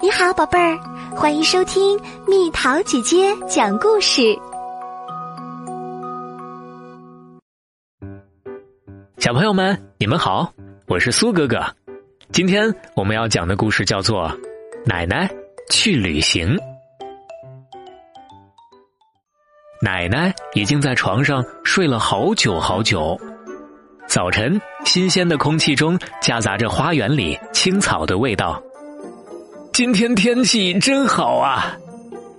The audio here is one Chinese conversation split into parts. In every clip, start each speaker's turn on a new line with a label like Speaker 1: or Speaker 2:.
Speaker 1: 你好，宝贝儿，欢迎收听蜜桃姐姐讲故事。
Speaker 2: 小朋友们，你们好，我是苏哥哥。今天我们要讲的故事叫做《奶奶去旅行》。奶奶已经在床上睡了好久好久。早晨，新鲜的空气中夹杂着花园里青草的味道。今天天气真好啊！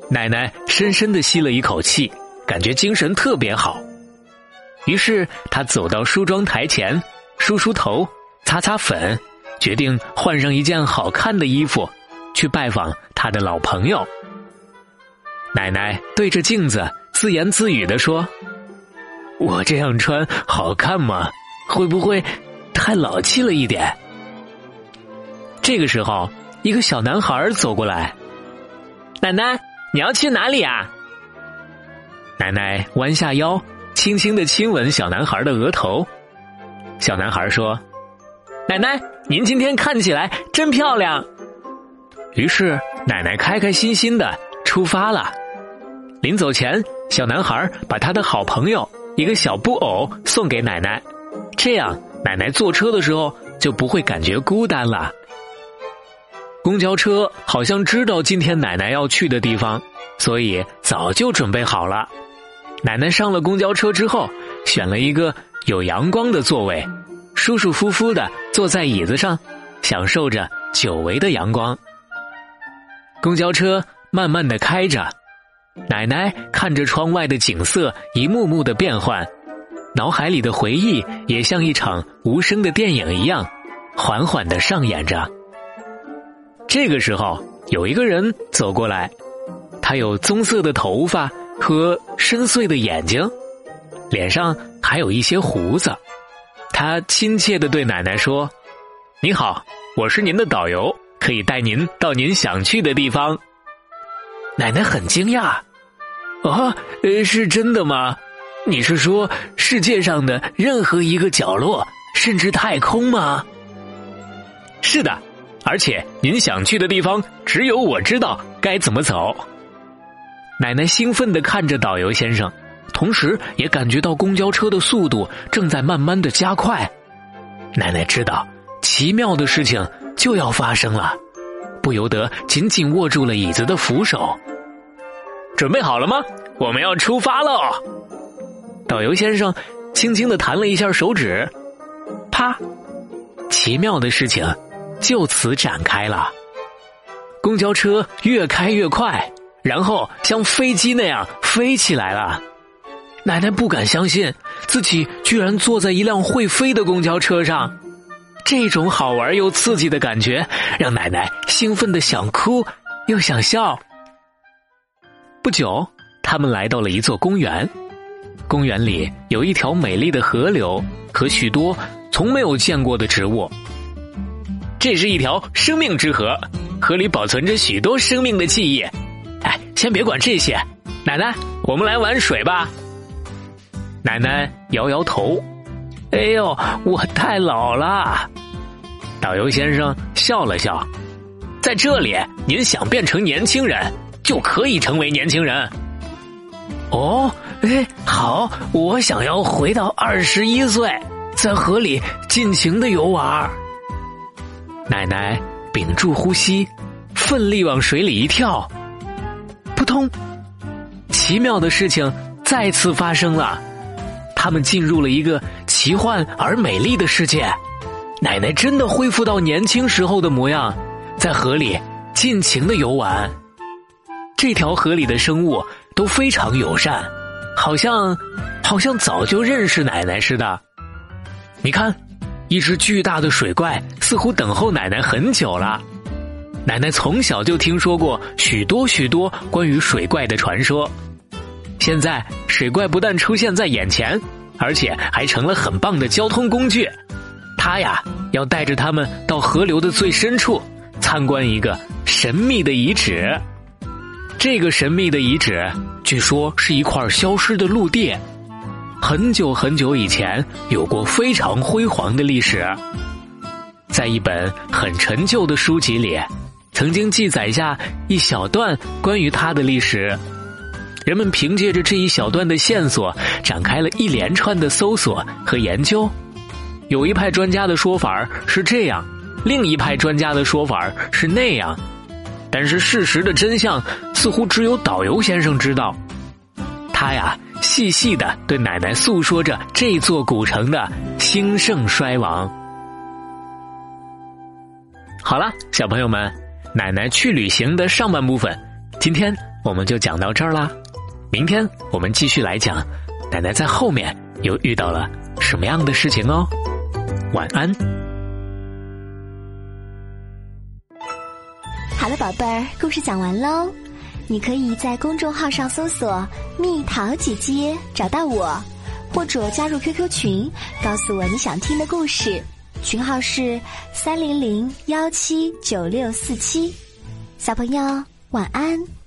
Speaker 2: 奶奶深深的吸了一口气，感觉精神特别好。于是她走到梳妆台前，梳梳头，擦擦粉，决定换上一件好看的衣服，去拜访她的老朋友。奶奶对着镜子自言自语的说：“我这样穿好看吗？会不会太老气了一点？”这个时候。一个小男孩走过来，奶奶，你要去哪里啊？奶奶弯下腰，轻轻的亲吻小男孩的额头。小男孩说：“奶奶，您今天看起来真漂亮。”于是奶奶开开心心的出发了。临走前，小男孩把他的好朋友一个小布偶送给奶奶，这样奶奶坐车的时候就不会感觉孤单了。公交车好像知道今天奶奶要去的地方，所以早就准备好了。奶奶上了公交车之后，选了一个有阳光的座位，舒舒服服的坐在椅子上，享受着久违的阳光。公交车慢慢的开着，奶奶看着窗外的景色一幕幕的变换，脑海里的回忆也像一场无声的电影一样，缓缓的上演着。这个时候，有一个人走过来，他有棕色的头发和深邃的眼睛，脸上还有一些胡子。他亲切的对奶奶说：“你好，我是您的导游，可以带您到您想去的地方。”奶奶很惊讶：“啊，是真的吗？你是说世界上的任何一个角落，甚至太空吗？”“是的。”而且您想去的地方，只有我知道该怎么走。奶奶兴奋的看着导游先生，同时也感觉到公交车的速度正在慢慢的加快。奶奶知道奇妙的事情就要发生了，不由得紧紧握住了椅子的扶手。准备好了吗？我们要出发喽！导游先生轻轻的弹了一下手指，啪！奇妙的事情。就此展开了，公交车越开越快，然后像飞机那样飞起来了。奶奶不敢相信自己居然坐在一辆会飞的公交车上，这种好玩又刺激的感觉让奶奶兴奋的想哭又想笑。不久，他们来到了一座公园，公园里有一条美丽的河流和许多从没有见过的植物。这是一条生命之河，河里保存着许多生命的记忆。哎，先别管这些，奶奶，我们来玩水吧。奶奶摇摇头，哎呦，我太老了。导游先生笑了笑，在这里，您想变成年轻人，就可以成为年轻人。哦，哎，好，我想要回到二十一岁，在河里尽情的游玩。奶奶屏住呼吸，奋力往水里一跳，扑通！奇妙的事情再次发生了，他们进入了一个奇幻而美丽的世界。奶奶真的恢复到年轻时候的模样，在河里尽情的游玩。这条河里的生物都非常友善，好像好像早就认识奶奶似的。你看。一只巨大的水怪似乎等候奶奶很久了。奶奶从小就听说过许多许多关于水怪的传说，现在水怪不但出现在眼前，而且还成了很棒的交通工具。他呀，要带着他们到河流的最深处参观一个神秘的遗址。这个神秘的遗址，据说是一块消失的陆地。很久很久以前，有过非常辉煌的历史。在一本很陈旧的书籍里，曾经记载下一小段关于他的历史。人们凭借着这一小段的线索，展开了一连串的搜索和研究。有一派专家的说法是这样，另一派专家的说法是那样，但是事实的真相似乎只有导游先生知道。他呀，细细的对奶奶诉说着这座古城的兴盛衰亡。好了，小朋友们，奶奶去旅行的上半部分，今天我们就讲到这儿啦。明天我们继续来讲，奶奶在后面又遇到了什么样的事情哦。晚安。
Speaker 1: 好了，宝贝儿，故事讲完喽。你可以在公众号上搜索“蜜桃姐姐”找到我，或者加入 QQ 群，告诉我你想听的故事。群号是三零零幺七九六四七。小朋友，晚安。